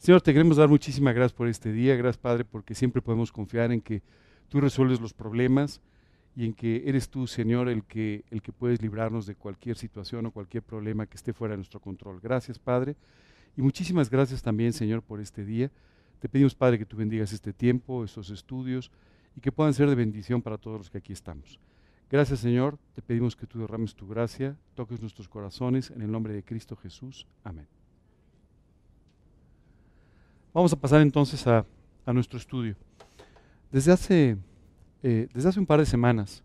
Señor, te queremos dar muchísimas gracias por este día. Gracias, Padre, porque siempre podemos confiar en que tú resuelves los problemas y en que eres tú, Señor, el que, el que puedes librarnos de cualquier situación o cualquier problema que esté fuera de nuestro control. Gracias, Padre. Y muchísimas gracias también, Señor, por este día. Te pedimos, Padre, que tú bendigas este tiempo, estos estudios y que puedan ser de bendición para todos los que aquí estamos. Gracias, Señor. Te pedimos que tú derrames tu gracia, toques nuestros corazones en el nombre de Cristo Jesús. Amén. Vamos a pasar entonces a, nuestro estudio. Desde hace, eh, desde hace un par de semanas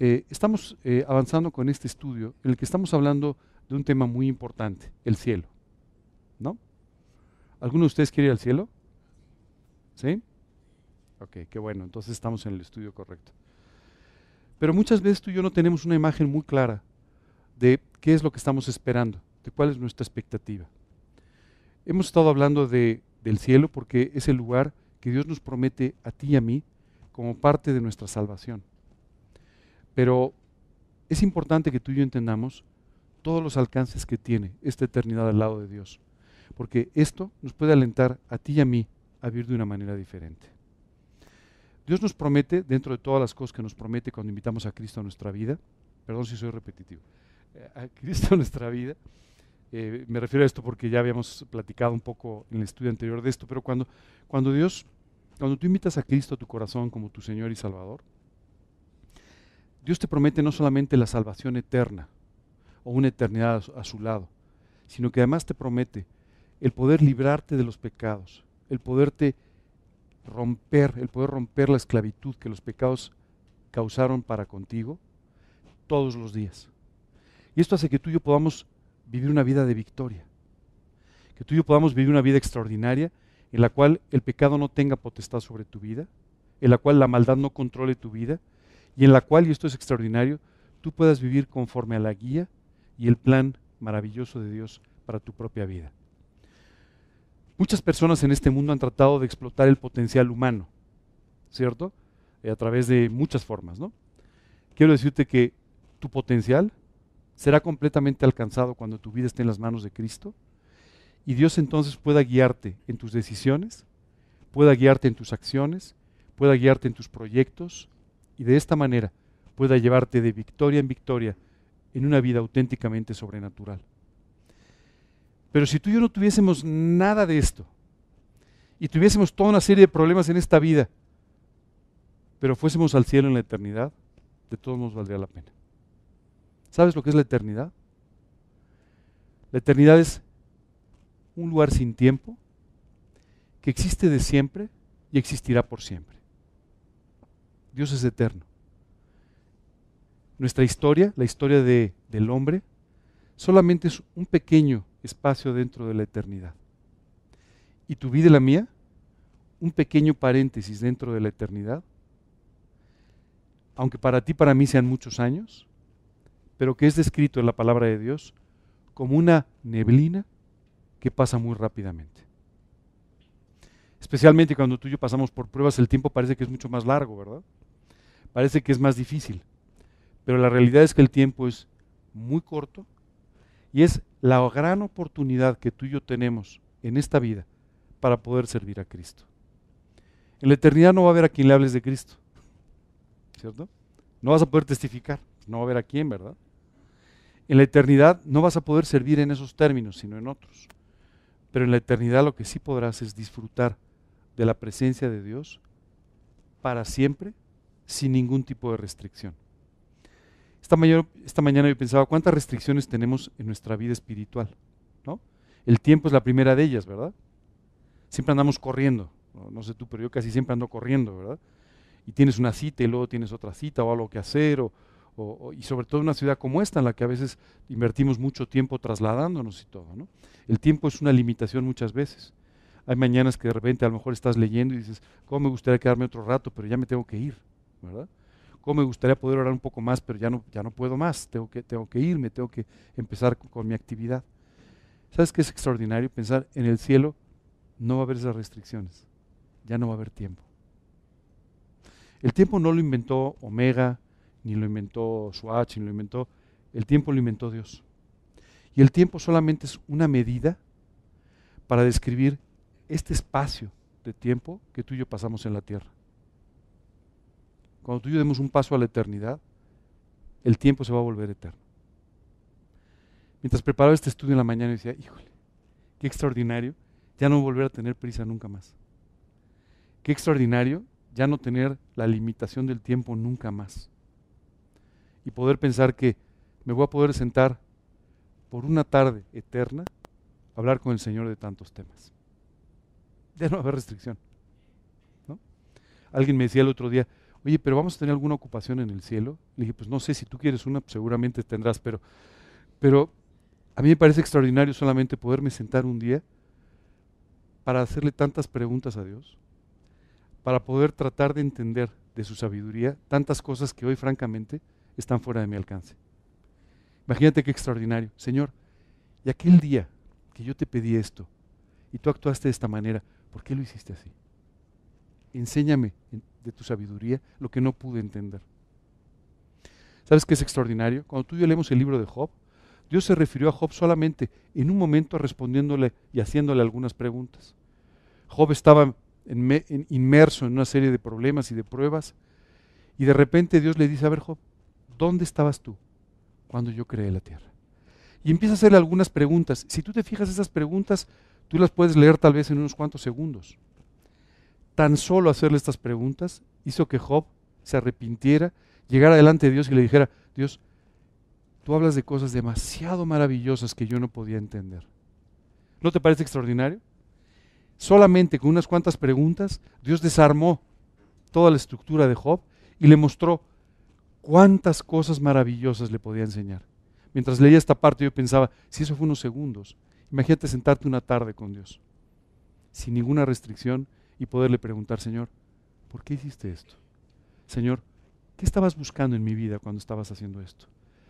eh, estamos eh, avanzando con este estudio en el que estamos hablando de un tema muy importante, el cielo. ¿No? ¿Alguno de ustedes quiere ir al cielo? ¿Sí? Ok, qué bueno, entonces estamos en el estudio correcto. Pero muchas veces tú y yo no tenemos una imagen muy clara de qué es lo que estamos esperando, de cuál es nuestra expectativa. Hemos estado hablando de, del cielo porque es el lugar que Dios nos promete a ti y a mí como parte de nuestra salvación. Pero es importante que tú y yo entendamos todos los alcances que tiene esta eternidad al lado de Dios, porque esto nos puede alentar a ti y a mí a vivir de una manera diferente. Dios nos promete, dentro de todas las cosas que nos promete cuando invitamos a Cristo a nuestra vida, perdón si soy repetitivo, eh, a Cristo a nuestra vida, eh, me refiero a esto porque ya habíamos platicado un poco en el estudio anterior de esto, pero cuando, cuando Dios, cuando tú invitas a Cristo a tu corazón como tu Señor y Salvador, Dios te promete no solamente la salvación eterna o una eternidad a su lado, sino que además te promete el poder librarte de los pecados, el poderte romper, el poder romper la esclavitud que los pecados causaron para contigo todos los días. Y esto hace que tú y yo podamos vivir una vida de victoria, que tú y yo podamos vivir una vida extraordinaria en la cual el pecado no tenga potestad sobre tu vida, en la cual la maldad no controle tu vida y en la cual, y esto es extraordinario, tú puedas vivir conforme a la guía y el plan maravilloso de Dios para tu propia vida. Muchas personas en este mundo han tratado de explotar el potencial humano, ¿cierto? Eh, a través de muchas formas, ¿no? Quiero decirte que tu potencial será completamente alcanzado cuando tu vida esté en las manos de Cristo y Dios entonces pueda guiarte en tus decisiones, pueda guiarte en tus acciones, pueda guiarte en tus proyectos y de esta manera pueda llevarte de victoria en victoria en una vida auténticamente sobrenatural. Pero si tú y yo no tuviésemos nada de esto y tuviésemos toda una serie de problemas en esta vida, pero fuésemos al cielo en la eternidad, de todos nos valdría la pena. ¿Sabes lo que es la eternidad? La eternidad es un lugar sin tiempo que existe de siempre y existirá por siempre. Dios es eterno. Nuestra historia, la historia de, del hombre, solamente es un pequeño espacio dentro de la eternidad. Y tu vida y la mía, un pequeño paréntesis dentro de la eternidad, aunque para ti, para mí sean muchos años, pero que es descrito en la palabra de Dios como una neblina que pasa muy rápidamente. Especialmente cuando tú y yo pasamos por pruebas, el tiempo parece que es mucho más largo, ¿verdad? Parece que es más difícil. Pero la realidad es que el tiempo es muy corto y es la gran oportunidad que tú y yo tenemos en esta vida para poder servir a Cristo. En la eternidad no va a haber a quien le hables de Cristo, ¿cierto? No vas a poder testificar, no va a haber a quién, ¿verdad? En la eternidad no vas a poder servir en esos términos, sino en otros. Pero en la eternidad lo que sí podrás es disfrutar de la presencia de Dios para siempre, sin ningún tipo de restricción. Esta mañana, yo pensaba, ¿cuántas restricciones tenemos en nuestra vida espiritual? ¿no? El tiempo es la primera de ellas, ¿verdad? Siempre andamos corriendo, no, sé tú, pero yo casi siempre ando corriendo, ¿verdad? Y tienes una cita y luego tienes otra cita o algo que hacer, o, y sobre todo una ciudad como esta, en la que a veces invertimos mucho tiempo trasladándonos y todo. El tiempo es una limitación muchas veces. Hay mañanas que de repente a lo mejor estás leyendo y dices, ¿cómo me gustaría quedarme otro rato? Pero ya me tengo que ir, ¿verdad? cómo me gustaría poder orar un poco más, pero ya no, ya no puedo más, tengo que, tengo que irme, tengo que empezar con, mi actividad. ¿Sabes qué es extraordinario? Pensar en el cielo no va a haber esas restricciones, ya no va a haber tiempo. El tiempo no lo inventó Omega, ni lo inventó Swatch, ni lo inventó, el tiempo lo inventó Dios. Y el tiempo solamente es una medida para describir este espacio de tiempo que tú y yo pasamos en la tierra. Cuando tú y yo demos un paso a la eternidad, el tiempo se va a volver eterno. Mientras preparaba este estudio en la mañana, decía, híjole, qué extraordinario, ya no volver a tener prisa nunca más. Qué extraordinario ya no tener la limitación del tiempo nunca más. Y poder pensar que me voy a poder sentar por una tarde eterna a hablar con el Señor de tantos temas. Ya no va a haber restricción. Alguien me decía el otro día, oye, pero vamos a tener alguna ocupación en el cielo. Le dije, pues no sé, si tú quieres una, seguramente tendrás, pero, pero a mí me parece extraordinario solamente poderme sentar un día para hacerle tantas preguntas a Dios, para poder tratar de entender de su sabiduría tantas cosas que hoy francamente están fuera de mi alcance. Imagínate qué extraordinario. Señor, y aquel día que yo te pedí esto y tú actuaste de esta manera, ¿por qué lo hiciste así? Enséñame de tu sabiduría lo que no pude entender. ¿Sabes qué es extraordinario? Cuando tú y yo leemos el libro de Job, Dios se refirió a Job solamente en un momento respondiéndole y haciéndole algunas preguntas. Job estaba inmerso en una serie de problemas y de pruebas y de repente Dios le dice, a ver Job, ¿dónde estabas tú cuando yo creé la tierra? Y empieza a hacerle algunas preguntas. Si tú te fijas esas preguntas, tú las puedes leer tal vez en unos cuantos segundos. Tan solo hacerle estas preguntas hizo que Job se arrepintiera, llegara delante de Dios y le dijera, Dios, tú hablas de cosas demasiado maravillosas que yo no podía entender. ¿No te parece extraordinario? Solamente con unas cuantas preguntas, Dios desarmó toda la estructura de Job y le mostró cuántas cosas maravillosas le podía enseñar. Mientras leía esta parte yo pensaba, si eso fue unos segundos, imagínate sentarte una tarde con Dios, sin ninguna restricción y poderle preguntar, Señor, ¿por qué hiciste esto? Señor, ¿qué estabas buscando en mi vida cuando estabas haciendo esto?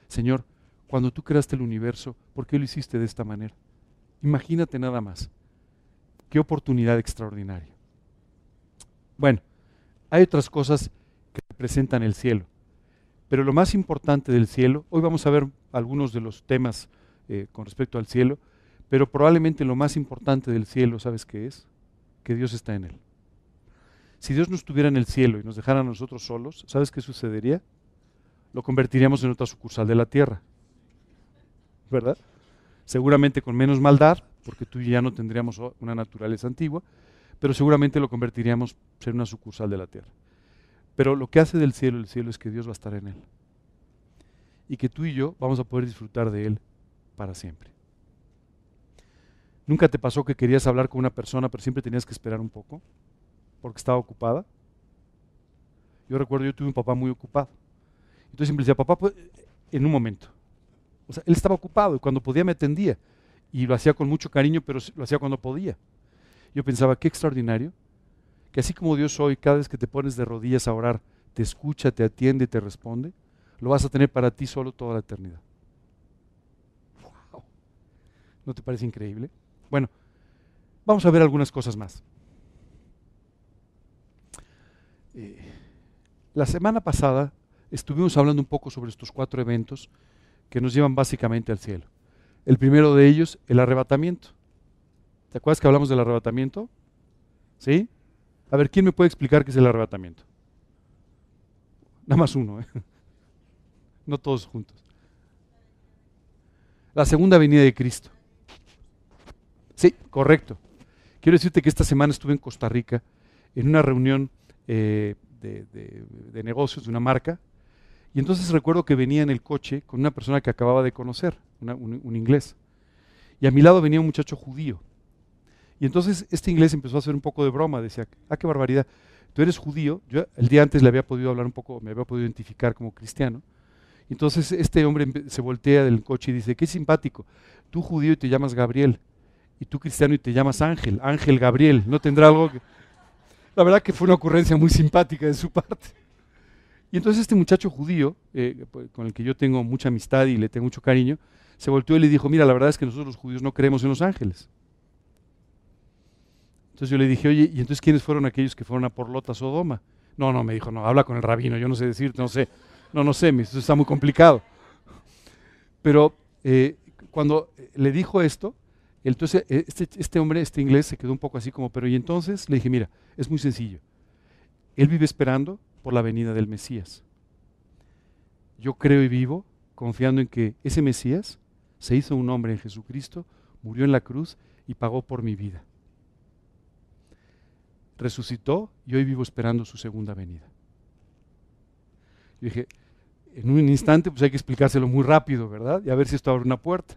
Señor, cuando tú creaste el universo, ¿por qué lo hiciste de esta manera? Imagínate nada más. Qué oportunidad extraordinaria. Bueno, hay otras cosas que representan el cielo. Pero lo más importante del cielo, hoy vamos a ver algunos de los temas eh, con respecto al cielo, pero probablemente lo más importante del cielo, ¿sabes qué es? Que Dios está en él. Si Dios no estuviera en el cielo y nos dejara a nosotros solos, ¿sabes qué sucedería? Lo convertiríamos en otra sucursal de la tierra. ¿Verdad? Seguramente con menos maldad, porque tú y ya no tendríamos una naturaleza antigua, pero seguramente lo convertiríamos en una sucursal de la tierra. Pero lo que hace del cielo el cielo es que Dios va a estar en él. Y que tú y yo vamos a poder disfrutar de él para siempre. ¿Nunca te pasó que querías hablar con una persona pero siempre tenías que esperar un poco? Porque estaba ocupada. Yo recuerdo, yo tuve un papá muy ocupado. Entonces siempre decía, papá, pues, en un momento. O sea, él estaba ocupado y cuando podía me atendía. Y lo hacía con mucho cariño, pero lo hacía cuando podía. Yo pensaba, qué extraordinario que así como Dios hoy, cada vez que te pones de rodillas a orar, te escucha, te atiende y te responde, lo vas a tener para ti solo toda la eternidad. ¿No te parece increíble? Bueno, vamos a ver algunas cosas más. Eh, la semana pasada estuvimos hablando un poco sobre estos cuatro eventos que nos llevan básicamente al cielo. El primero de ellos, el arrebatamiento. ¿Te acuerdas que hablamos del arrebatamiento? ¿Sí? A ver, ¿quién me puede explicar qué es el arrebatamiento? Nada más uno, ¿eh? no todos juntos. La segunda venida de Cristo. Sí, correcto. Quiero decirte que esta semana estuve en Costa Rica en una reunión eh, de, negocios de una marca y entonces recuerdo que venía en el coche con una persona que acababa de conocer, un inglés. Y a mi lado venía un muchacho judío. Y entonces este inglés empezó a hacer un poco de broma, decía, ah, qué barbaridad, tú eres judío, yo el día antes le había podido hablar un poco, me había podido identificar como cristiano. Entonces este hombre se voltea del coche y dice, qué simpático, tú judío y te llamas Gabriel, y tú cristiano y te llamas Ángel, Ángel Gabriel, ¿no tendrá algo que... La verdad que fue una ocurrencia muy simpática de su parte. Y entonces este muchacho judío, eh, pues, con el que yo tengo mucha amistad y le tengo mucho cariño, se volteó y le dijo, mira, la verdad es que nosotros los judíos no creemos en los ángeles. Entonces yo le dije, oye, ¿y entonces quiénes fueron aquellos que fueron a Porlota, Sodoma? No, no, me dijo, no, habla con el rabino, yo no sé decirte, no sé. No, no sé, eso está muy complicado. Pero eh, cuando le dijo esto, Entonces, e, este, este hombre, este inglés, se quedó un poco así como, pero y entonces le dije, mira, es muy sencillo. Él vive esperando por la venida del Mesías. Yo creo y vivo confiando en que ese Mesías se hizo un hombre en Jesucristo, murió en la cruz y pagó por mi vida. Resucitó y hoy vivo esperando su segunda venida. Yo dije, en un instante pues hay que explicárselo muy rápido, ¿verdad? Y a ver si esto abre una puerta.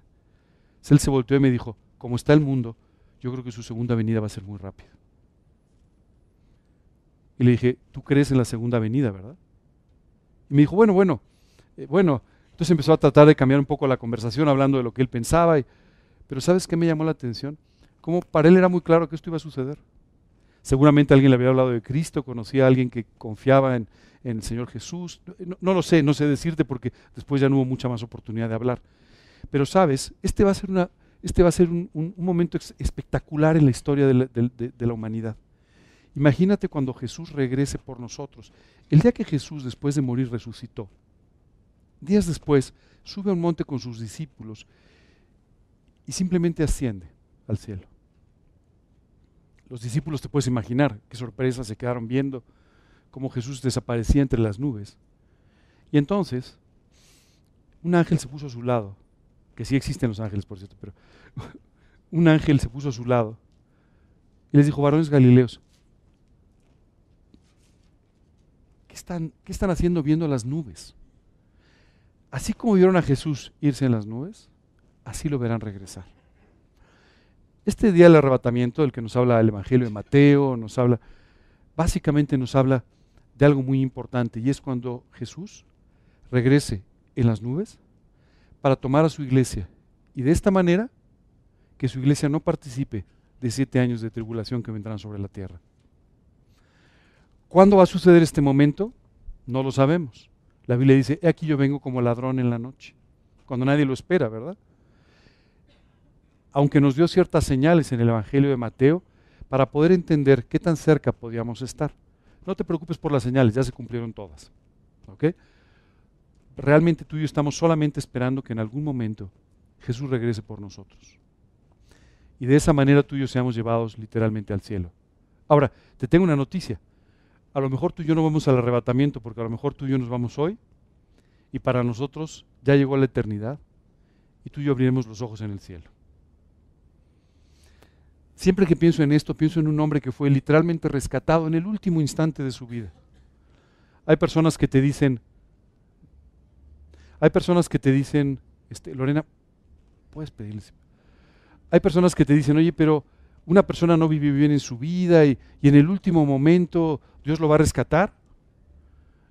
él se volteó y me dijo, como está el mundo, yo creo que su segunda venida va a ser muy rápida. Y le dije, tú crees en la segunda venida, ¿verdad? Y me dijo, bueno, bueno, eh, bueno. Entonces empezó a tratar de cambiar un poco la conversación hablando de lo que él pensaba. pero ¿sabes qué me llamó la atención? Como para él era muy claro que esto iba a suceder. Seguramente alguien le había hablado de Cristo, conocía a alguien que confiaba en, el Señor Jesús. No, lo sé, no sé decirte porque después ya no hubo mucha más oportunidad de hablar. Pero sabes, este va a ser, este va a ser un, momento espectacular en la historia de la humanidad. Imagínate cuando Jesús regrese por nosotros. El día que Jesús, después de morir, resucitó, días después, sube a un monte con sus discípulos y simplemente asciende al cielo. Los discípulos, te puedes imaginar, qué sorpresa se quedaron viendo cómo Jesús desaparecía entre las nubes. Y entonces, un ángel se puso a su lado, que sí existen los ángeles, por cierto, pero un ángel se puso a su lado y les dijo, varones galileos, están, ¿qué están haciendo viendo las nubes? Así como vieron a Jesús irse en las nubes, así lo verán regresar. Este día del arrebatamiento, del que nos habla el Evangelio de Mateo, nos habla, básicamente nos habla de algo muy importante, y es cuando Jesús regrese en las nubes para tomar a su iglesia, y de esta manera que su iglesia no participe de siete años de tribulación que vendrán sobre la tierra. ¿Cuándo va a suceder este momento? No lo sabemos. La Biblia dice, aquí yo vengo como ladrón en la noche, cuando nadie lo espera, ¿verdad? Aunque nos dio ciertas señales en el Evangelio de Mateo para poder entender qué tan cerca podíamos estar. No te preocupes por las señales, ya se cumplieron todas. ¿Ok? Realmente tú y yo estamos solamente esperando que en algún momento Jesús regrese por nosotros. Y de esa manera tú y yo seamos llevados literalmente al cielo. Ahora, te tengo una noticia a lo mejor tú y yo no vamos al arrebatamiento, porque a lo mejor tú y yo nos vamos hoy, y para nosotros ya llegó la eternidad, y tú y yo abriremos los ojos en el cielo. Siempre que pienso en esto, pienso en un hombre que fue literalmente rescatado en el último instante de su vida. Hay personas que te dicen, hay personas que te dicen, este, Lorena, puedes pedirles. Hay personas que te dicen, oye, pero una persona no vive bien en su vida y, en el último momento Dios lo va a rescatar?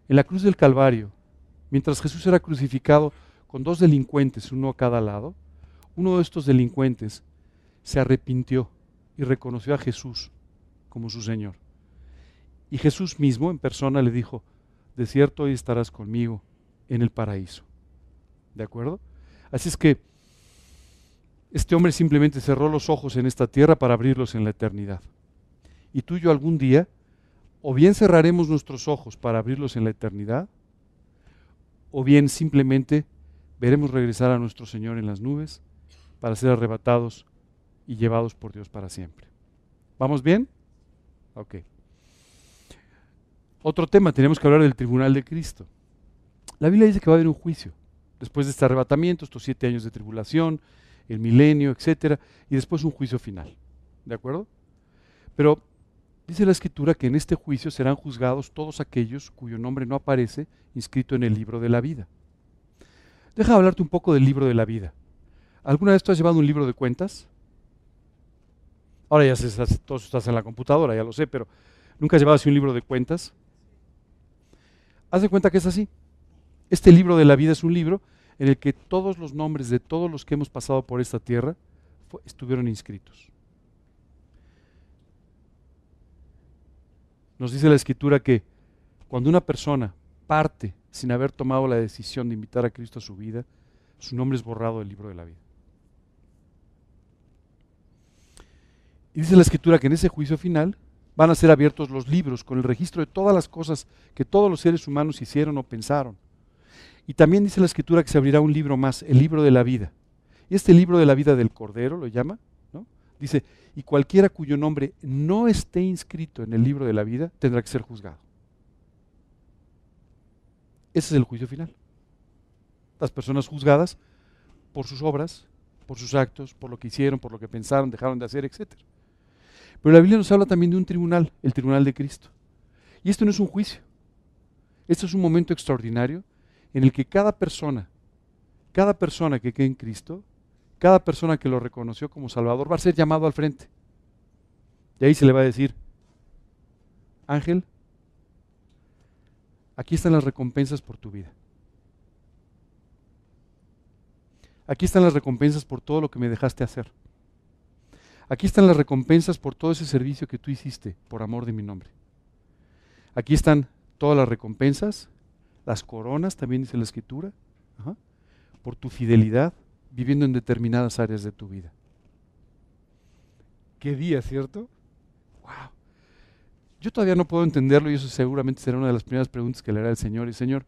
En la cruz del Calvario, mientras Jesús era crucificado con dos delincuentes, uno a cada lado, uno de estos delincuentes se arrepintió y reconoció a Jesús como su Señor. Y Jesús mismo en persona le dijo, de cierto hoy estarás conmigo en el paraíso. ¿De acuerdo? Así es que este hombre simplemente cerró los ojos en esta tierra para abrirlos en la eternidad. Y tú y yo algún día, o bien cerraremos nuestros ojos para abrirlos en la eternidad, o bien simplemente veremos regresar a nuestro Señor en las nubes para ser arrebatados y llevados por Dios para siempre. ¿Vamos bien? Ok. Otro tema, tenemos que hablar del tribunal de Cristo. La Biblia dice que va a haber un juicio después de este arrebatamiento, estos siete años de tribulación, el milenio, etcétera, y después un juicio final. ¿De acuerdo? Pero dice la escritura que en este juicio serán juzgados todos aquellos cuyo nombre no aparece inscrito en el libro de la vida. Deja hablarte un poco del libro de la vida. ¿Alguna vez tú has llevado un libro de cuentas? Ahora ya se, todos estás en la computadora, ya lo sé, pero ¿nunca has llevado así un libro de cuentas? Haz de cuenta que es así. Este libro de la vida es un libro en el que todos los nombres de todos los que hemos pasado por esta tierra estuvieron inscritos. Nos dice la escritura que cuando una persona parte sin haber tomado la decisión de invitar a Cristo a su vida, su nombre es borrado del libro de la vida. Y dice la escritura que en ese juicio final van a ser abiertos los libros con el registro de todas las cosas que todos los seres humanos hicieron o pensaron. Y también dice la escritura que se abrirá un libro más, el libro de la vida. Y este libro de la vida del Cordero lo llama, Dice, y cualquiera cuyo nombre no esté inscrito en el libro de la vida tendrá que ser juzgado. Ese es el juicio final. Las personas juzgadas por sus obras, por sus actos, por lo que hicieron, por lo que pensaron, dejaron de hacer, etc. Pero la Biblia nos habla también de un tribunal, el tribunal de Cristo. Y esto no es un juicio. Esto es un momento extraordinario en el que cada persona, cada persona que quede en Cristo, cada persona que lo reconoció como Salvador va a ser llamado al frente. Y ahí se le va a decir, Ángel, aquí están las recompensas por tu vida. Aquí están las recompensas por todo lo que me dejaste hacer. Aquí están las recompensas por todo ese servicio que tú hiciste por amor de mi nombre. Aquí están todas las recompensas, las coronas, también dice la escritura, por tu fidelidad viviendo en determinadas áreas de tu vida. Qué día, ¿cierto? Wow. Yo todavía no puedo entenderlo y eso seguramente será una de las primeras preguntas que le hará el Señor. Y Señor,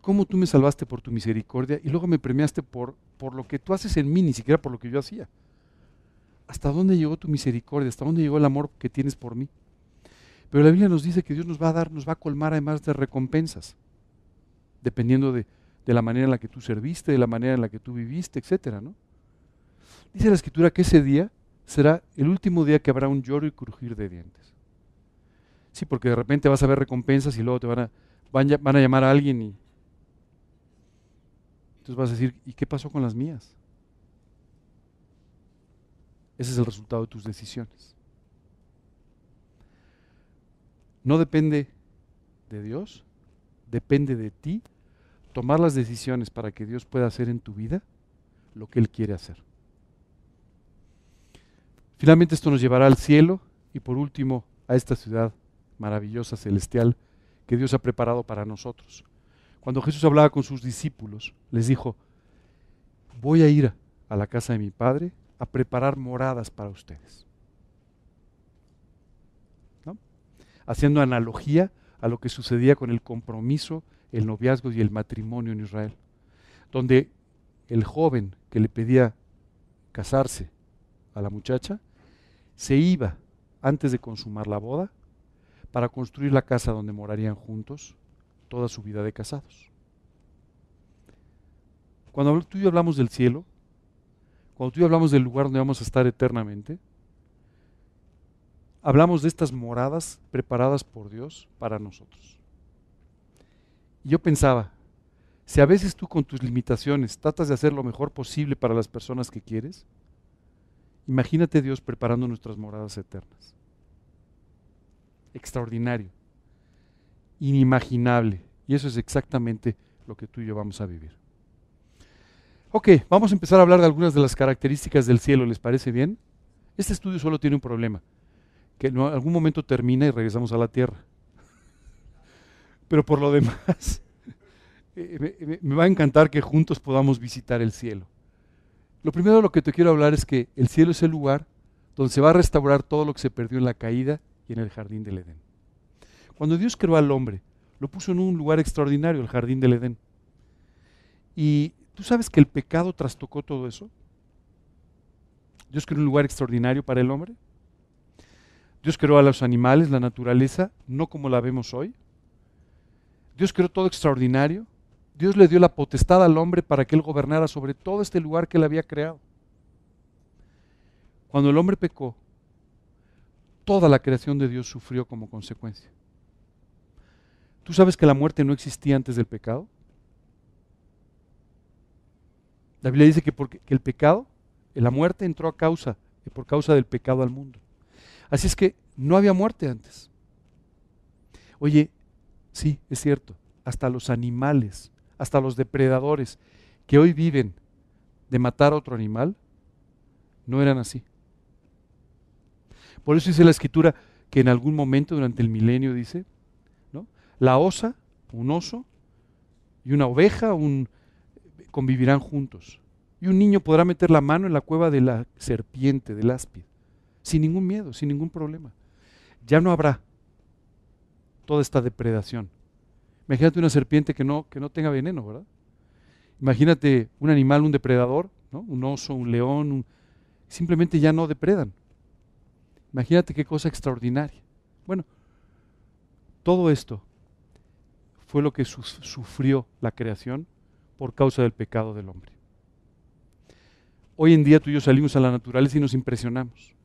¿cómo tú me salvaste por tu misericordia y luego me premiaste por, por lo que tú haces en mí, ni siquiera por lo que yo hacía? ¿Hasta dónde llegó tu misericordia? ¿Hasta dónde llegó el amor que tienes por mí? Pero la Biblia nos dice que Dios nos va a dar, nos va a colmar además de recompensas, dependiendo de, de la manera en la que tú serviste, de la manera en la que tú viviste, etcétera, ¿no? Dice la escritura que ese día será el último día que habrá un lloro y crujir de dientes. Sí, porque de repente vas a ver recompensas y luego te van a, van, a llamar a alguien y entonces vas a decir, ¿y qué pasó con las mías? Ese es el resultado de tus decisiones. No depende de Dios, depende de ti tomar las decisiones para que Dios pueda hacer en tu vida lo que Él quiere hacer. Finalmente esto nos llevará al cielo y por último a esta ciudad maravillosa, celestial, que Dios ha preparado para nosotros. Cuando Jesús hablaba con sus discípulos, les dijo, voy a ir a la casa de mi Padre a preparar moradas para ustedes. Haciendo analogía a lo que sucedía con el compromiso el noviazgo y el matrimonio en Israel, donde el joven que le pedía casarse a la muchacha se iba antes de consumar la boda para construir la casa donde morarían juntos toda su vida de casados. Cuando tú y yo hablamos del cielo, cuando tú hablamos del lugar donde vamos a estar eternamente, hablamos de estas moradas preparadas por Dios para nosotros. Y yo pensaba, si a veces tú con tus limitaciones tratas de hacer lo mejor posible para las personas que quieres, imagínate Dios preparando nuestras moradas eternas. Extraordinario, inimaginable. Y eso es exactamente lo que tú y yo vamos a vivir. Ok, vamos a empezar a hablar de algunas de las características del cielo, ¿les parece bien? Este estudio solo tiene un problema, que en algún momento termina y regresamos a la tierra. Pero por lo demás, eh, me, va a encantar que juntos podamos visitar el cielo. Lo primero de lo que te quiero hablar es que el cielo es el lugar donde se va a restaurar todo lo que se perdió en la caída y en el jardín del Edén. Cuando Dios creó al hombre, lo puso en un lugar extraordinario, el jardín del Edén. Y tú sabes que el pecado trastocó todo eso. Dios creó un lugar extraordinario para el hombre. Dios creó a los animales, la naturaleza, no como la vemos hoy. Dios creó todo extraordinario. Dios le dio la potestad al hombre para que él gobernara sobre todo este lugar que él había creado. Cuando el hombre pecó, toda la creación de Dios sufrió como consecuencia. ¿Tú sabes que la muerte no existía antes del pecado? La Biblia dice que, porque, el pecado, la muerte entró a causa, por causa del pecado al mundo. Así es que no había muerte antes. Oye, Sí, es cierto. Hasta los animales, hasta los depredadores que hoy viven de matar a otro animal, no eran así. Por eso dice la escritura que en algún momento durante el milenio dice, ¿no? La osa, un oso y una oveja un, convivirán juntos. Y un niño podrá meter la mano en la cueva de la serpiente, del áspid, sin ningún miedo, sin ningún problema. Ya no habrá toda esta depredación. Imagínate una serpiente que no, que no tenga veneno, ¿verdad? Imagínate un animal, un depredador, ¿no? un oso, un león, simplemente ya no depredan. Imagínate qué cosa extraordinaria. Bueno, todo esto fue lo que sufrió la creación por causa del pecado del hombre. Hoy en día tú y yo salimos a la naturaleza y nos impresionamos.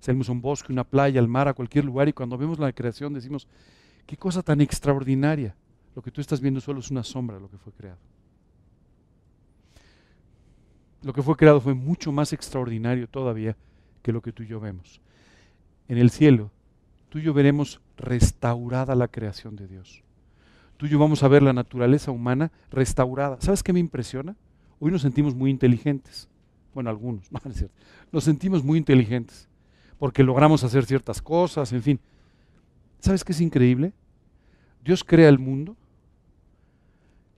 Salimos a un bosque, una playa, al mar, a cualquier lugar y cuando vemos la creación decimos, qué cosa tan extraordinaria. Lo que tú estás viendo solo es una sombra de lo que fue creado. Lo que fue creado fue mucho más extraordinario todavía que lo que tú y yo vemos. En el cielo, tú y yo veremos restaurada la creación de Dios. Tú y yo vamos a ver la naturaleza humana restaurada. ¿Sabes qué me impresiona? Hoy nos sentimos muy inteligentes. Bueno, algunos, no es cierto. Nos sentimos muy inteligentes porque logramos hacer ciertas cosas, en fin. ¿Sabes qué es increíble? Dios crea el mundo,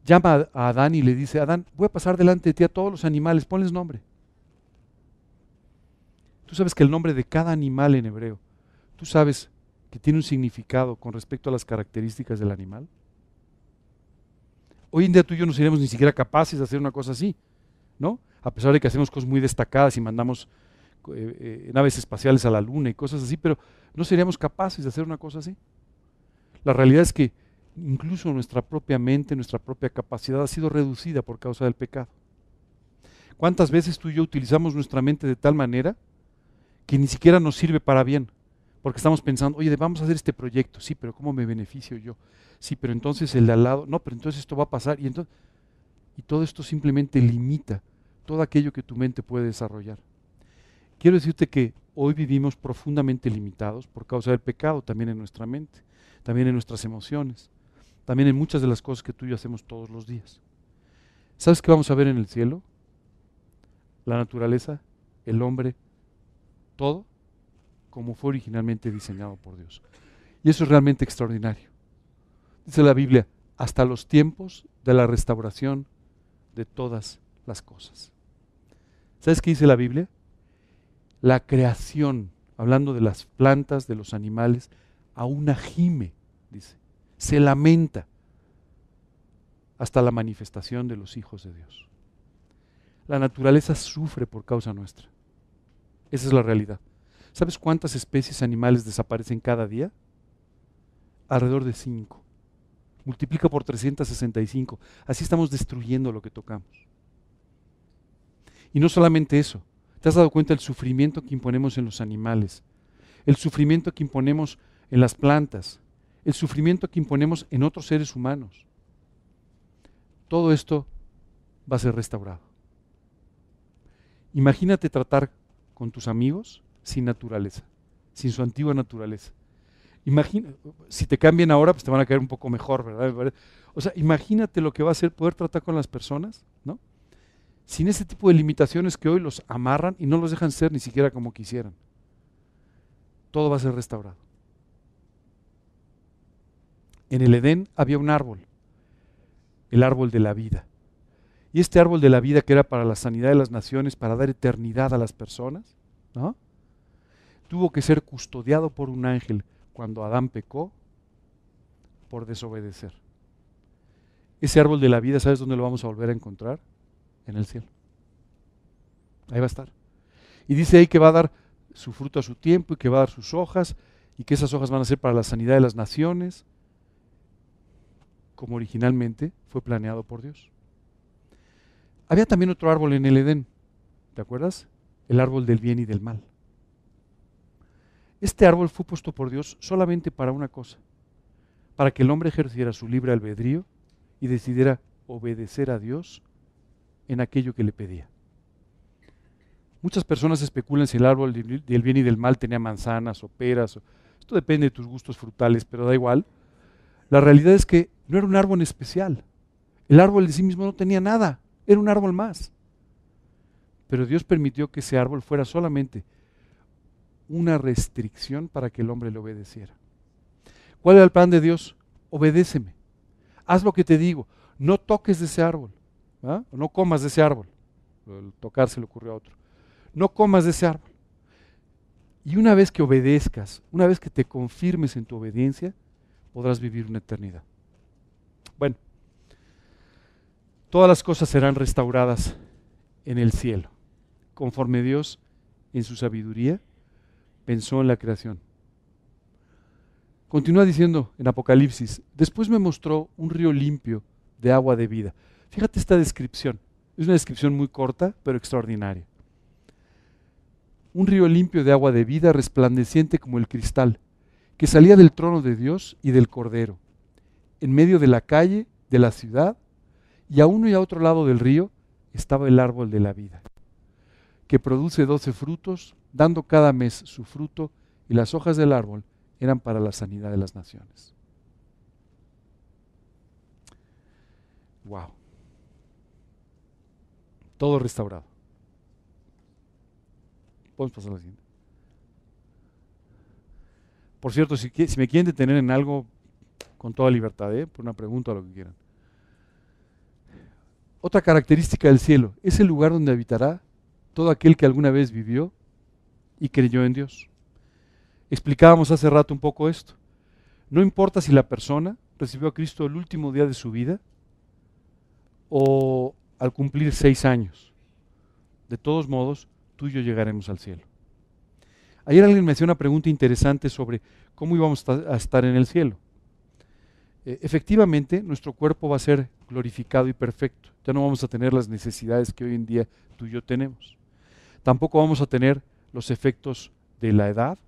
llama a Adán y le dice, Adán, voy a pasar delante de ti a todos los animales, ponles nombre. Tú sabes que el nombre de cada animal en hebreo, tú sabes que tiene un significado con respecto a las características del animal. Hoy en día tú y yo no seríamos ni siquiera capaces de hacer una cosa así, ¿no? A pesar de que hacemos cosas muy destacadas y mandamos eh, eh, naves espaciales a la luna y cosas así, pero no seríamos capaces de hacer una cosa así. La realidad es que incluso nuestra propia mente, nuestra propia capacidad ha sido reducida por causa del pecado. ¿Cuántas veces tú y yo utilizamos nuestra mente de tal manera que ni siquiera nos sirve para bien? Porque estamos pensando, oye, vamos a hacer este proyecto, sí, pero ¿cómo me beneficio yo? Sí, pero entonces el de al lado, no, pero entonces esto va a pasar. Y, entonces, y todo esto simplemente limita todo aquello que tu mente puede desarrollar. Quiero decirte que hoy vivimos profundamente limitados por causa del pecado, también en nuestra mente, también en nuestras emociones, también en muchas de las cosas que tú y yo hacemos todos los días. ¿Sabes qué vamos a ver en el cielo? La naturaleza, el hombre, todo como fue originalmente diseñado por Dios. Y eso es realmente extraordinario. Dice la Biblia, hasta los tiempos de la restauración de todas las cosas. ¿Sabes qué dice la Biblia? la creación, hablando de las plantas, de los animales, a una gime, dice, se lamenta hasta la manifestación de los hijos de Dios. La naturaleza sufre por causa nuestra. Esa es la realidad. ¿Sabes cuántas especies animales desaparecen cada día? Alrededor de cinco. Multiplica por 365. Así estamos destruyendo lo que tocamos. Y no solamente eso, ¿Te has dado cuenta del sufrimiento que imponemos en los animales? El sufrimiento que imponemos en las plantas, el sufrimiento que imponemos en otros seres humanos. Todo esto va a ser restaurado. Imagínate tratar con tus amigos sin naturaleza, sin su antigua naturaleza. Imagina, si te cambian ahora, pues te van a caer un poco mejor, ¿verdad? O sea, imagínate lo que va a ser poder tratar con las personas, ¿no? sin ese tipo de limitaciones que hoy los amarran y no los dejan ser ni siquiera como quisieran. Todo va a ser restaurado. En el Edén había un árbol, el árbol de la vida. Y este árbol de la vida que era para la sanidad de las naciones, para dar eternidad a las personas, tuvo que ser custodiado por un ángel cuando Adán pecó por desobedecer. Ese árbol de la vida, ¿sabes dónde lo vamos a volver a encontrar? en el cielo. Ahí va a estar. Y dice ahí que va a dar su fruto a su tiempo y que va a dar sus hojas y que esas hojas van a ser para la sanidad de las naciones, como originalmente fue planeado por Dios. Había también otro árbol en el Edén, ¿te acuerdas? El árbol del bien y del mal. Este árbol fue puesto por Dios solamente para una cosa, para que el hombre ejerciera su libre albedrío y decidiera obedecer a Dios en aquello que le pedía. Muchas personas especulan si el árbol del bien y del mal tenía manzanas o peras. esto depende de tus gustos frutales, pero da igual. La realidad es que no era un árbol especial. El árbol de sí mismo no tenía nada, era un árbol más. Pero Dios permitió que ese árbol fuera solamente una restricción para que el hombre le obedeciera. ¿Cuál era el plan de Dios? Obedéceme. Haz lo que te digo. No toques de ese árbol. No comas de ese árbol. El tocar se le ocurrió a otro. No comas de ese árbol. Y una vez que obedezcas, una vez que te confirmes en tu obediencia, podrás vivir una eternidad. Bueno, todas las cosas serán restauradas en el cielo, conforme Dios en su sabiduría, pensó en la creación. Continúa diciendo en Apocalipsis, después me mostró un río limpio de agua de vida. Fíjate esta descripción. Es una descripción muy corta, pero extraordinaria. Un río limpio de agua de vida, resplandeciente como el cristal, que salía del trono de Dios y del Cordero, en medio de la calle, de la ciudad, y a uno y a otro lado del río estaba el árbol de la vida, que produce doce frutos, dando cada mes su fruto, y las hojas del árbol eran para la sanidad de las naciones. Wow. Todo restaurado. Podemos pasar a la siguiente. Por cierto, si, me quieren detener en algo, con toda libertad, ¿eh? por una pregunta o lo que quieran. Otra característica del cielo es el lugar donde habitará todo aquel que alguna vez vivió y creyó en Dios. Explicábamos hace rato un poco esto. No importa si la persona recibió a Cristo el último día de su vida o al cumplir seis años. De todos modos, tú y yo llegaremos al cielo. Ayer alguien me hacía una pregunta interesante sobre cómo íbamos a estar en el cielo. Eh, efectivamente, nuestro cuerpo va a ser glorificado y perfecto. Ya no vamos a tener las necesidades que hoy en día tú y yo tenemos. Tampoco vamos a tener los efectos de la edad,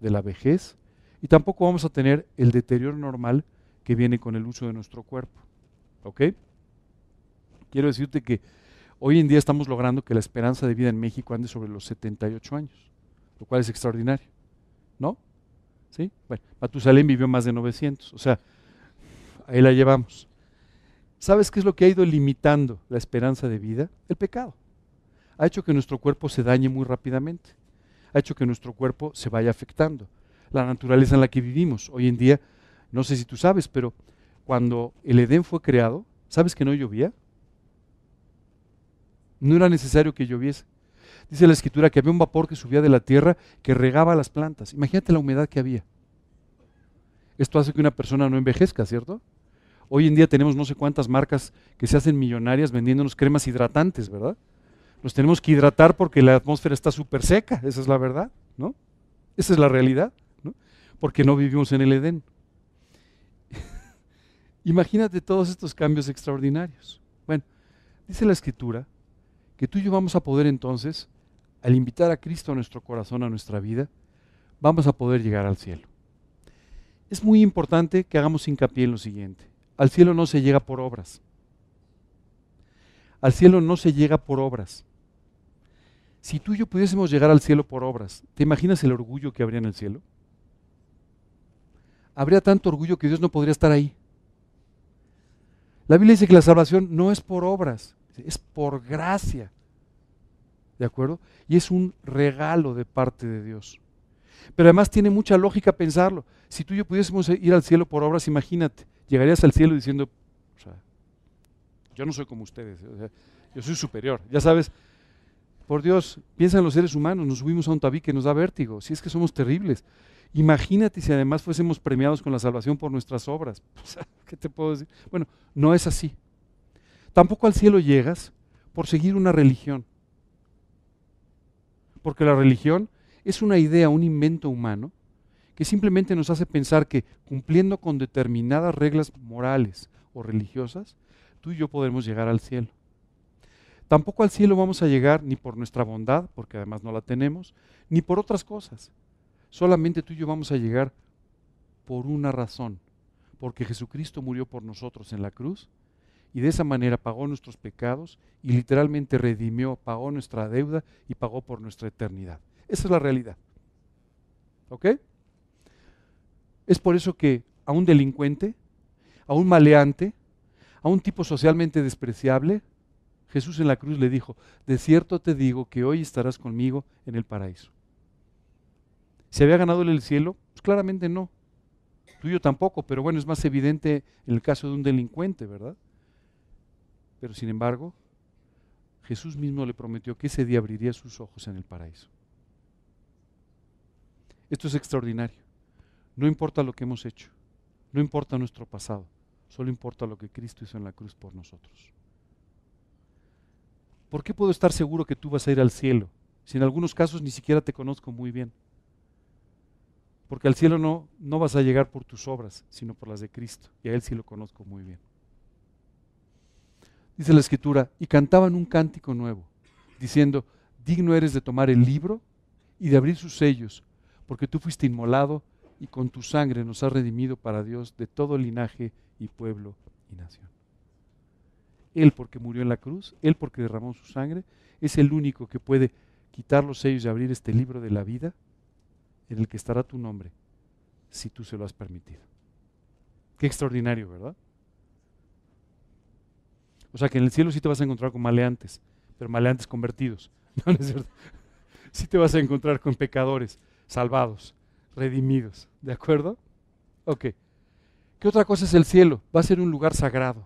de la vejez, y tampoco vamos a tener el deterioro normal que viene con el uso de nuestro cuerpo. ¿Ok? Quiero decirte que hoy en día estamos logrando que la esperanza de vida en México ande sobre los 78 años, lo cual es extraordinario. ¿No? ¿Sí? Bueno, Matusalén vivió más de 900, o sea, ahí la llevamos. ¿Sabes qué es lo que ha ido limitando la esperanza de vida? El pecado. Ha hecho que nuestro cuerpo se dañe muy rápidamente. Ha hecho que nuestro cuerpo se vaya afectando. La naturaleza en la que vivimos. Hoy en día, no sé si tú sabes, pero cuando el Edén fue creado, ¿sabes que no llovía? No era necesario que lloviese. Dice la escritura que había un vapor que subía de la tierra que regaba las plantas. Imagínate la humedad que había. Esto hace que una persona no envejezca, ¿cierto? Hoy en día tenemos no sé cuántas marcas que se hacen millonarias vendiéndonos cremas hidratantes, ¿verdad? Nos tenemos que hidratar porque la atmósfera está súper seca, esa es la verdad, ¿no? Esa es la realidad, ¿no? Porque no vivimos en el Edén. Imagínate todos estos cambios extraordinarios. Bueno, dice la escritura que tú y yo vamos a poder entonces, al invitar a Cristo a nuestro corazón, a nuestra vida, vamos a poder llegar al cielo. Es muy importante que hagamos hincapié en lo siguiente. Al cielo no se llega por obras. Al cielo no se llega por obras. Si tú y yo pudiésemos llegar al cielo por obras, ¿te imaginas el orgullo que habría en el cielo? Habría tanto orgullo que Dios no podría estar ahí. La Biblia dice que la salvación no es por obras, es por gracia. ¿De acuerdo? Y es un regalo de parte de Dios. Pero además tiene mucha lógica pensarlo. Si tú y yo pudiésemos ir al cielo por obras, imagínate, llegarías al cielo diciendo, o sea, yo no soy como ustedes, yo soy superior. Ya sabes, por Dios, piensa en los seres humanos, nos subimos a un tabique que nos da vértigo, si es que somos terribles. Imagínate si además fuésemos premiados con la salvación por nuestras obras. ¿Qué te puedo decir? Bueno, no es así. Tampoco al cielo llegas por seguir una religión. Porque la religión es una idea, un invento humano que simplemente nos hace pensar que cumpliendo con determinadas reglas morales o religiosas, tú y yo podremos llegar al cielo. Tampoco al cielo vamos a llegar ni por nuestra bondad, porque además no la tenemos, ni por otras cosas. Solamente tú y yo vamos a llegar por una razón, porque Jesucristo murió por nosotros en la cruz y de esa manera pagó nuestros pecados y literalmente redimió, pagó nuestra deuda y pagó por nuestra eternidad. Esa es la realidad. ¿Ok? Es por eso que a un delincuente, a un maleante, a un tipo socialmente despreciable, Jesús en la cruz le dijo, de cierto te digo que hoy estarás conmigo en el paraíso. ¿Se había ganado el cielo? Pues claramente no. Tú y yo tampoco, pero bueno, es más evidente en el caso de un delincuente, ¿verdad? Pero sin embargo, Jesús mismo le prometió que ese día abriría sus ojos en el paraíso. Esto es extraordinario. No importa lo que hemos hecho, no importa nuestro pasado, solo importa lo que Cristo hizo en la cruz por nosotros. ¿Por qué puedo estar seguro que tú vas a ir al cielo si en algunos casos ni siquiera te conozco muy bien. Porque al cielo no, no vas a llegar por tus obras, sino por las de Cristo. Y a Él sí lo conozco muy bien. Dice la Escritura, y cantaban un cántico nuevo, diciendo, digno eres de tomar el libro y de abrir sus sellos, porque tú fuiste inmolado y con tu sangre nos has redimido para Dios de todo linaje y pueblo y nación. Él porque murió en la cruz, Él porque derramó su sangre, es el único que puede quitar los sellos y abrir este libro de la vida en el que estará tu nombre, si tú se lo has permitido. Qué extraordinario, ¿verdad? O sea que en el cielo sí te vas a encontrar con maleantes, pero maleantes convertidos. No, es cierto. Sí te vas a encontrar con pecadores salvados, redimidos. ¿De acuerdo? Ok. ¿Qué otra cosa es el cielo? Va a ser un lugar sagrado.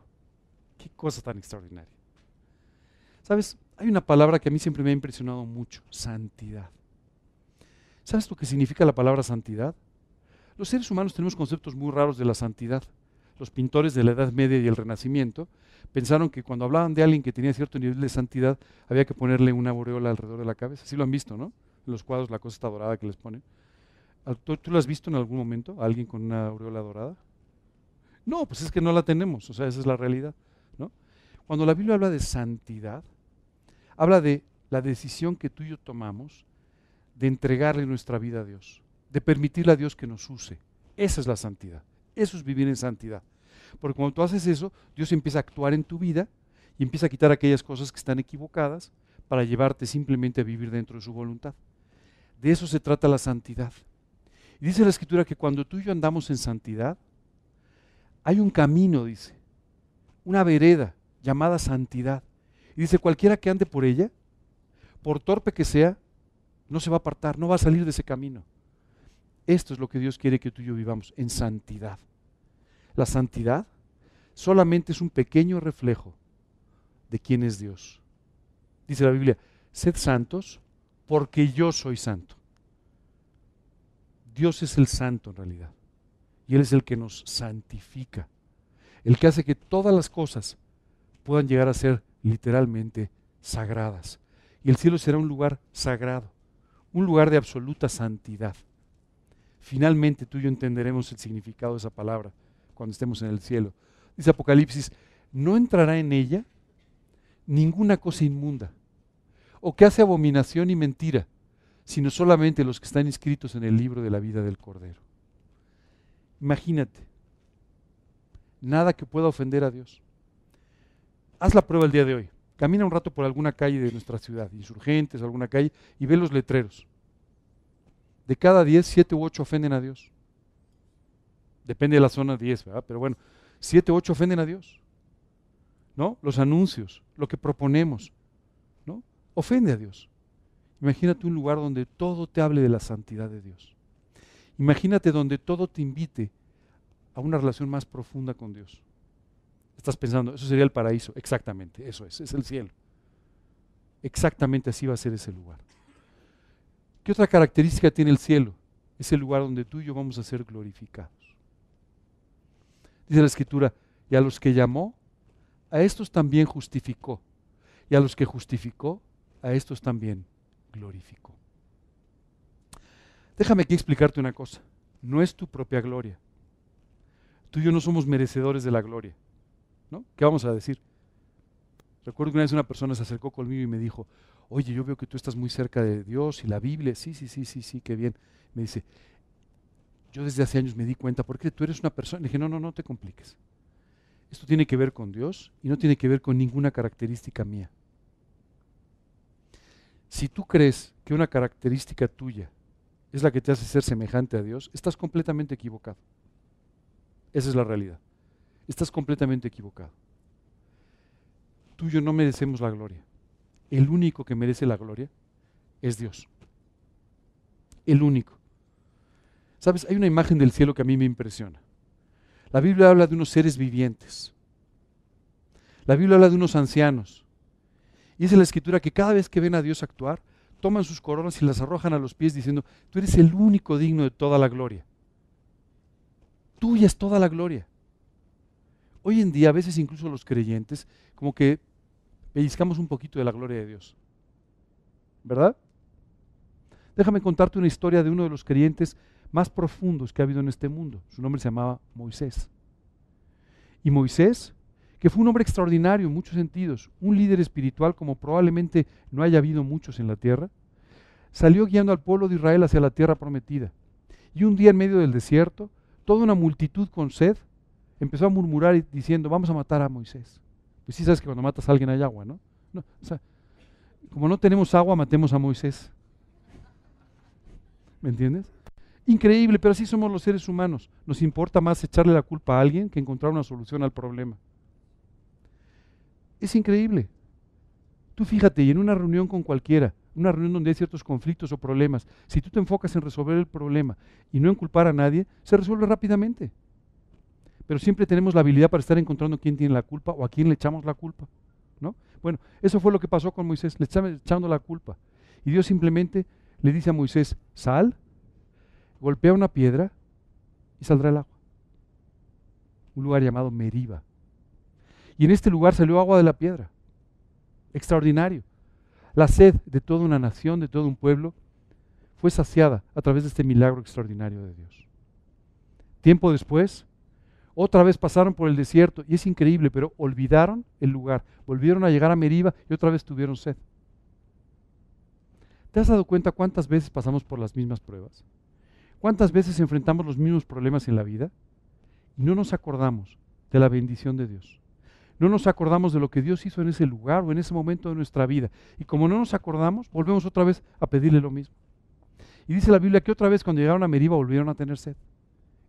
Qué cosa tan extraordinaria. ¿Sabes? Hay una palabra que a mí siempre me ha impresionado mucho, santidad. ¿Sabes lo que significa la palabra santidad? Los seres humanos tenemos conceptos muy raros de la santidad. Los pintores de la Edad Media y el Renacimiento pensaron que cuando hablaban de alguien que tenía cierto nivel de santidad, había que ponerle una aureola alrededor de la cabeza. Sí lo han visto, ¿no? En los cuadros la cosa está dorada que les ponen. ¿Tú, ¿Tú, lo has visto en algún momento? ¿Alguien con una aureola dorada? No, pues es que no la tenemos, o sea, esa es la realidad. Cuando la Biblia habla de santidad, habla de la decisión que tú y yo tomamos de entregarle nuestra vida a Dios, de permitirle a Dios que nos use. Esa es la santidad. Eso es vivir en santidad. Porque cuando tú haces eso, Dios empieza a actuar en tu vida y empieza a quitar aquellas cosas que están equivocadas para llevarte simplemente a vivir dentro de su voluntad. De eso se trata la santidad. Y dice la escritura que cuando tú y yo andamos en santidad, hay un camino, dice, una vereda llamada santidad. Y dice, cualquiera que ande por ella, por torpe que sea, no se va a apartar, no va a salir de ese camino. Esto es lo que Dios quiere que tú y yo vivamos, en santidad. La santidad solamente es un pequeño reflejo de quién es Dios. Dice la Biblia, sed santos porque yo soy santo. Dios es el santo en realidad. Y Él es el que nos santifica. El que hace que todas las cosas puedan llegar a ser literalmente sagradas. Y el cielo será un lugar sagrado, un lugar de absoluta santidad. Finalmente tú y yo entenderemos el significado de esa palabra cuando estemos en el cielo. Dice Apocalipsis, no entrará en ella ninguna cosa inmunda, o que hace abominación y mentira, sino solamente los que están inscritos en el libro de la vida del Cordero. Imagínate, nada que pueda ofender a Dios. Haz la prueba el día de hoy. Camina un rato por alguna calle de nuestra ciudad, insurgentes, alguna calle, y ve los letreros. De cada 10, 7 u 8 ofenden a Dios. Depende de la zona 10, ¿verdad? Pero bueno, 7 u 8 ofenden a Dios. ¿No? Los anuncios, lo que proponemos, ¿no? Ofende a Dios. Imagínate un lugar donde todo te hable de la santidad de Dios. Imagínate donde todo te invite a una relación más profunda con Dios. Estás pensando, eso sería el paraíso. Exactamente, eso es, es el cielo. Exactamente así va a ser ese lugar. ¿Qué otra característica tiene el cielo? Es el lugar donde tú y yo vamos a ser glorificados. Dice la escritura, y a los que llamó, a estos también justificó. Y a los que justificó, a estos también glorificó. Déjame aquí explicarte una cosa. No es tu propia gloria. Tú y yo no somos merecedores de la gloria. ¿Qué vamos a decir? Recuerdo que una vez una persona se acercó conmigo y me dijo, oye, yo veo que tú estás muy cerca de Dios y la Biblia. Sí, sí, sí, sí, sí, qué bien. Me dice, yo desde hace años me di cuenta, porque tú eres una persona. Le dije, no, no, no te compliques. Esto tiene que ver con Dios y no tiene que ver con ninguna característica mía. Si tú crees que una característica tuya es la que te hace ser semejante a Dios, estás completamente equivocado. Esa es la realidad. Estás completamente equivocado. Tú y yo no merecemos la gloria. El único que merece la gloria es Dios. El único. Sabes, hay una imagen del cielo que a mí me impresiona. La Biblia habla de unos seres vivientes. La Biblia habla de unos ancianos. Y es la escritura que cada vez que ven a Dios actuar, toman sus coronas y las arrojan a los pies diciendo, tú eres el único digno de toda la gloria. Tuya es toda la gloria. Hoy en día, a veces incluso los creyentes, como que pellizcamos un poquito de la gloria de Dios. ¿Verdad? déjame contarte una historia de uno de los creyentes más profundos que ha habido en este mundo. Su nombre se llamaba Moisés. Y Moisés, que fue un hombre extraordinario en muchos sentidos, un líder espiritual como probablemente no haya habido muchos en la tierra, salió guiando al pueblo de Israel hacia la tierra prometida. Y un día en medio del desierto, toda una multitud con sed empezó a murmurar diciendo, vamos a matar a Moisés. Pues sí sabes que cuando matas a alguien hay agua, ¿no? no o sea, como no tenemos agua, matemos a Moisés. ¿Me entiendes? Increíble, pero así somos los seres humanos. Nos importa más echarle la culpa a alguien que encontrar una solución al problema. Es increíble. Tú fíjate, y en una reunión con cualquiera, una reunión donde hay ciertos conflictos o problemas, si tú te enfocas en resolver el problema y no en culpar a nadie, se resuelve rápidamente. Pero siempre tenemos la habilidad para estar encontrando quién tiene la culpa o a quién le echamos la culpa. ¿no? Bueno, eso fue lo que pasó con Moisés, le estaban echando la culpa. Y Dios simplemente le dice a Moisés, sal, golpea una piedra y saldrá el agua. Un lugar llamado Meriba. Y en este lugar salió agua de la piedra. Extraordinario. La sed de toda una nación, de todo un pueblo, fue saciada a través de este milagro extraordinario de Dios. Tiempo después, otra vez pasaron por el desierto y es increíble, pero olvidaron el lugar. Volvieron a llegar a Meriba y otra vez tuvieron sed. ¿Te has dado cuenta cuántas veces pasamos por las mismas pruebas? ¿Cuántas veces enfrentamos los mismos problemas en la vida? Y no nos acordamos de la bendición de Dios. No nos acordamos de lo que Dios hizo en ese lugar o en ese momento de nuestra vida. Y como no nos acordamos, volvemos otra vez a pedirle lo mismo. Y dice la Biblia que otra vez cuando llegaron a Meriba volvieron a tener sed.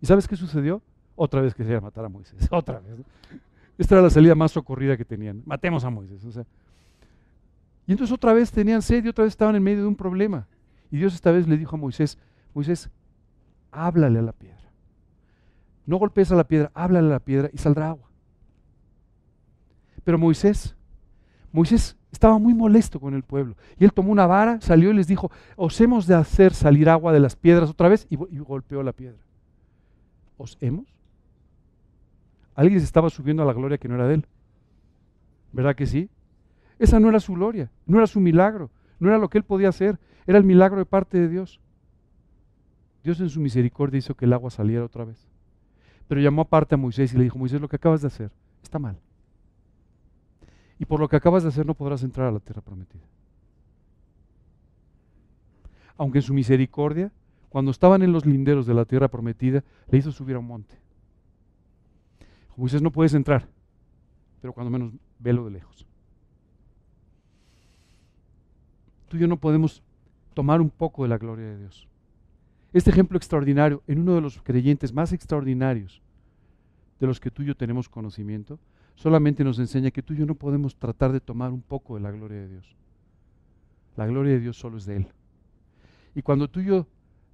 ¿Y sabes qué sucedió? Otra vez que se iba a matar a Moisés. Otra vez. Esta era la salida más socorrida que tenían. Matemos a Moisés. O sea. Y entonces otra vez tenían sed y otra vez estaban en medio de un problema. Y Dios esta vez le dijo a Moisés, Moisés, háblale a la piedra. No golpees a la piedra, háblale a la piedra y saldrá agua. Pero Moisés, Moisés estaba muy molesto con el pueblo. Y él tomó una vara, salió y les dijo, os hemos de hacer salir agua de las piedras otra vez y, y golpeó la piedra. ¿Os hemos? Alguien se estaba subiendo a la gloria que no era de él. ¿Verdad que sí? Esa no era su gloria, no era su milagro, no era lo que él podía hacer, era el milagro de parte de Dios. Dios en su misericordia hizo que el agua saliera otra vez. Pero llamó aparte a Moisés y le dijo, Moisés, lo que acabas de hacer está mal. Y por lo que acabas de hacer no podrás entrar a la tierra prometida. Aunque en su misericordia, cuando estaban en los linderos de la tierra prometida, le hizo subir a un monte. Moisés no puedes entrar, pero cuando menos velo de lejos. Tú y yo no podemos tomar un poco de la gloria de Dios. Este ejemplo extraordinario en uno de los creyentes más extraordinarios de los que tú y yo tenemos conocimiento, solamente nos enseña que tú y yo no podemos tratar de tomar un poco de la gloria de Dios. La gloria de Dios solo es de Él. Y cuando tú y yo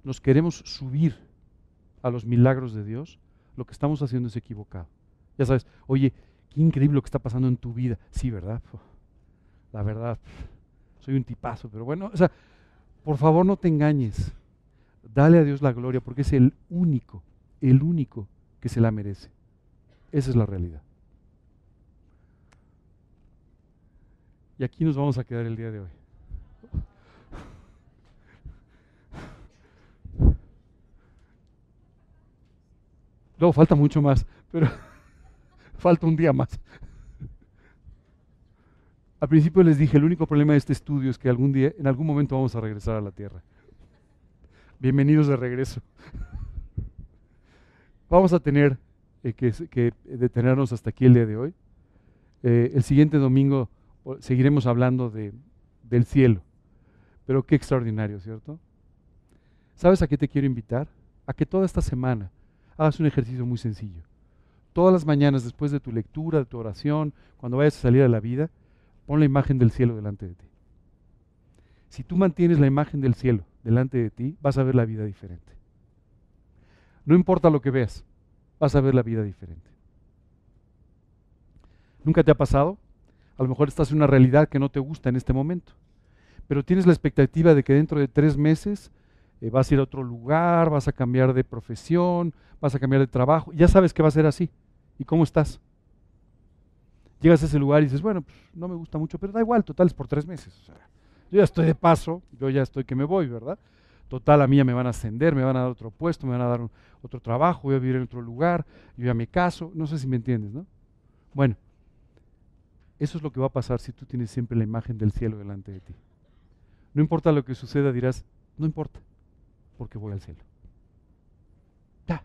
nos queremos subir a los milagros de Dios, lo que estamos haciendo es equivocado. Ya sabes, oye, qué increíble lo que está pasando en tu vida. Sí, ¿verdad? La verdad, soy un tipazo, pero bueno, o sea, por favor no te engañes. Dale a Dios la gloria porque es el único, el único que se la merece. Esa es la realidad. Y aquí nos vamos a quedar el día de hoy. Luego falta mucho más, pero falta un día más. Al principio les dije, el único problema de este estudio es que algún día, en algún momento vamos a regresar a la Tierra. Bienvenidos de regreso. Vamos a tener eh, que, detenernos hasta aquí el día de hoy. Eh, el siguiente domingo seguiremos hablando de, del cielo. Pero qué extraordinario, ¿cierto? ¿Sabes a qué te quiero invitar? A que toda esta semana hagas un ejercicio muy sencillo. Todas las mañanas, después de tu lectura, de tu oración, cuando vayas a salir a la vida, pon la imagen del cielo delante de ti. Si tú mantienes la imagen del cielo delante de ti, vas a ver la vida diferente. No importa lo que veas, vas a ver la vida diferente. ¿Nunca te ha pasado? A lo mejor estás en una realidad que no te gusta en este momento, pero tienes la expectativa de que dentro de tres meses eh, vas a ir a otro lugar, vas a cambiar de profesión, vas a cambiar de trabajo, ya sabes que va a ser así. ¿Y cómo estás? Llegas a ese lugar y dices, bueno, pues, no me gusta mucho, pero da igual, total es por tres meses. yo ya estoy de paso, yo ya estoy que me voy, ¿verdad? Total, a mí ya me van a ascender, me van a dar otro puesto, me van a dar otro trabajo, voy a vivir en otro lugar, yo ya me caso, no sé si me entiendes, ¿no? Bueno, eso es lo que va a pasar si tú tienes siempre la imagen del cielo delante de ti. No importa lo que suceda, dirás, no importa, porque voy al cielo. Ya,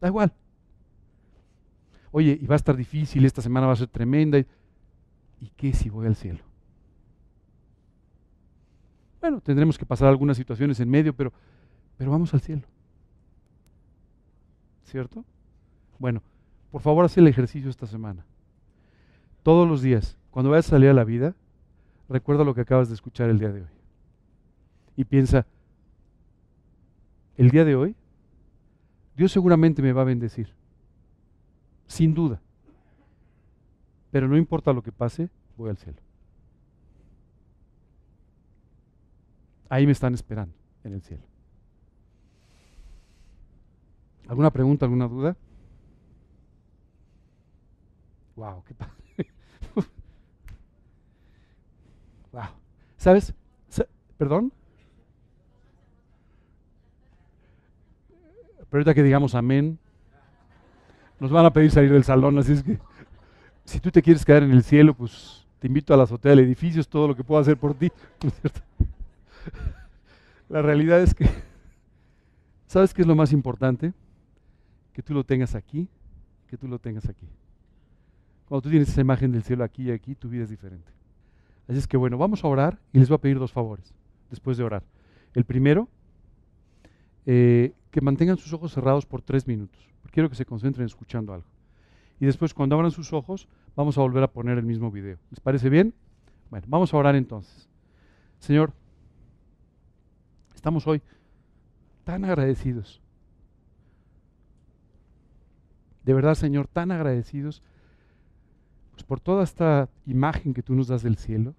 da igual. Oye, y va a estar difícil, esta semana va a ser tremenda. ¿Y qué si voy al cielo? Bueno, tendremos que pasar algunas situaciones en medio, pero, pero vamos al cielo. ¿Cierto? Bueno, por favor, haz el ejercicio esta semana. Todos los días, cuando vayas a salir a la vida, recuerda lo que acabas de escuchar el día de hoy. Y piensa, el día de hoy, Dios seguramente me va a bendecir. Sin duda. Pero no importa lo que pase, voy al cielo. Ahí me están esperando, en el cielo. ¿Alguna pregunta, alguna duda? Wow, qué padre. wow. ¿Sabes? ¿Perdón? Pero ahorita que digamos amén, nos van a pedir salir del salón, así es que si tú te quieres quedar en el cielo, pues te invito a la azotea del edificio, es todo lo que puedo hacer por ti. La realidad es que, ¿sabes qué es lo más importante? Que tú lo tengas aquí, que tú lo tengas aquí. Cuando tú tienes esa imagen del cielo aquí y aquí, tu vida es diferente. Así es que bueno, vamos a orar y les voy a pedir dos favores después de orar. El primero, eh, que mantengan sus ojos cerrados por tres minutos. Quiero que se concentren escuchando algo y después cuando abran sus ojos vamos a volver a poner el mismo video. ¿Les parece bien? Bueno, vamos a orar entonces. Señor, estamos hoy tan agradecidos. De verdad, Señor, tan agradecidos pues, por toda esta imagen que tú nos das del cielo.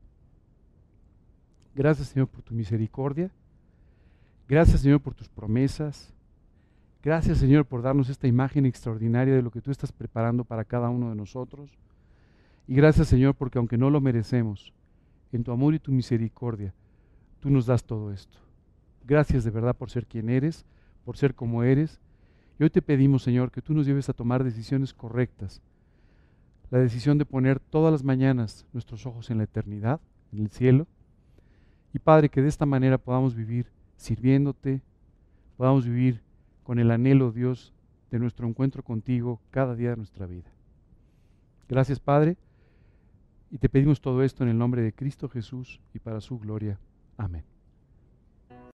Gracias, Señor, por tu misericordia. Gracias, Señor, por tus promesas. Gracias Señor por darnos esta imagen extraordinaria de lo que tú estás preparando para cada uno de nosotros. Y gracias Señor porque aunque no lo merecemos, en tu amor y tu misericordia, tú nos das todo esto. Gracias de verdad por ser quien eres, por ser como eres. Y hoy te pedimos Señor que tú nos lleves a tomar decisiones correctas. La decisión de poner todas las mañanas nuestros ojos en la eternidad, en el cielo. Y Padre, que de esta manera podamos vivir sirviéndote, podamos vivir con el anhelo, Dios, de nuestro encuentro contigo cada día de nuestra vida. Gracias, Padre, y te pedimos todo esto en el nombre de Cristo Jesús y para su gloria. Amén.